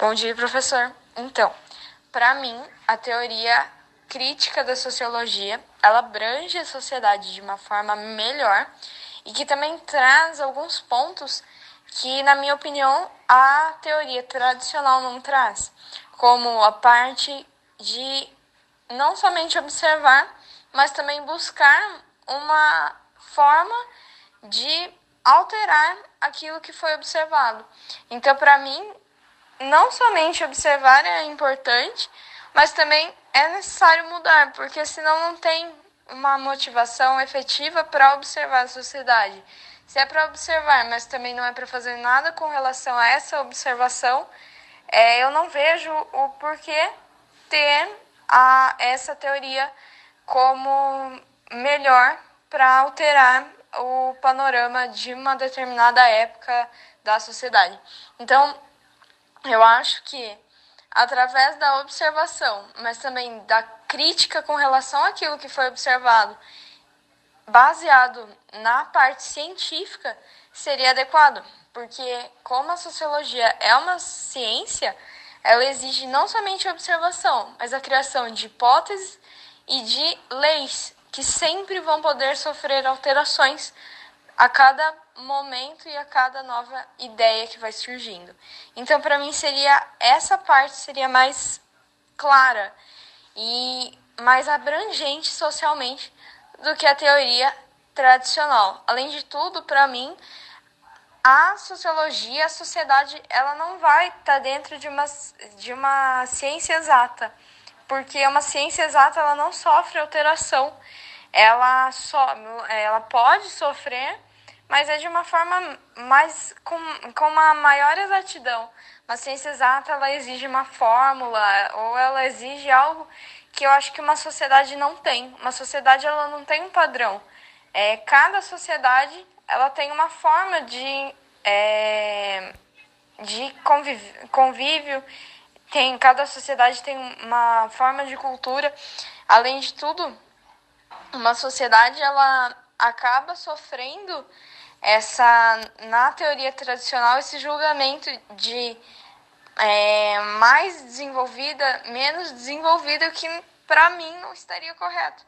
Bom dia, professor. Então, para mim, a teoria crítica da sociologia, ela abrange a sociedade de uma forma melhor e que também traz alguns pontos que, na minha opinião, a teoria tradicional não traz, como a parte de não somente observar, mas também buscar uma forma de alterar aquilo que foi observado. Então, para mim, não somente observar é importante, mas também é necessário mudar, porque senão não tem uma motivação efetiva para observar a sociedade. Se é para observar, mas também não é para fazer nada com relação a essa observação, é, eu não vejo o porquê ter a, essa teoria como melhor para alterar o panorama de uma determinada época da sociedade. Então, eu acho que através da observação, mas também da crítica com relação àquilo que foi observado, baseado na parte científica, seria adequado, porque como a sociologia é uma ciência, ela exige não somente observação, mas a criação de hipóteses e de leis que sempre vão poder sofrer alterações a cada momento e a cada nova ideia que vai surgindo. Então, para mim seria essa parte seria mais clara e mais abrangente socialmente do que a teoria tradicional. Além de tudo, para mim, a sociologia, a sociedade, ela não vai estar tá dentro de uma, de uma ciência exata, porque uma ciência exata ela não sofre alteração, ela só, ela pode sofrer mas é de uma forma mais com, com uma maior exatidão. Uma ciência exata ela exige uma fórmula ou ela exige algo que eu acho que uma sociedade não tem. Uma sociedade ela não tem um padrão. É, cada sociedade ela tem uma forma de é, de convívio, convívio tem cada sociedade tem uma forma de cultura além de tudo uma sociedade ela acaba sofrendo essa na teoria tradicional esse julgamento de é, mais desenvolvida, menos desenvolvida, que para mim não estaria correto.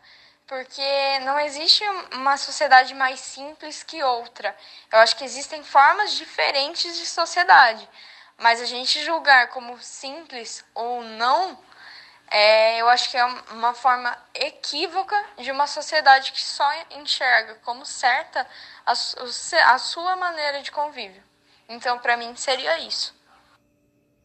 Porque não existe uma sociedade mais simples que outra. Eu acho que existem formas diferentes de sociedade. Mas a gente julgar como simples ou não é, eu acho que é uma forma equívoca de uma sociedade que só enxerga como certa a, a sua maneira de convívio. Então, para mim, seria isso.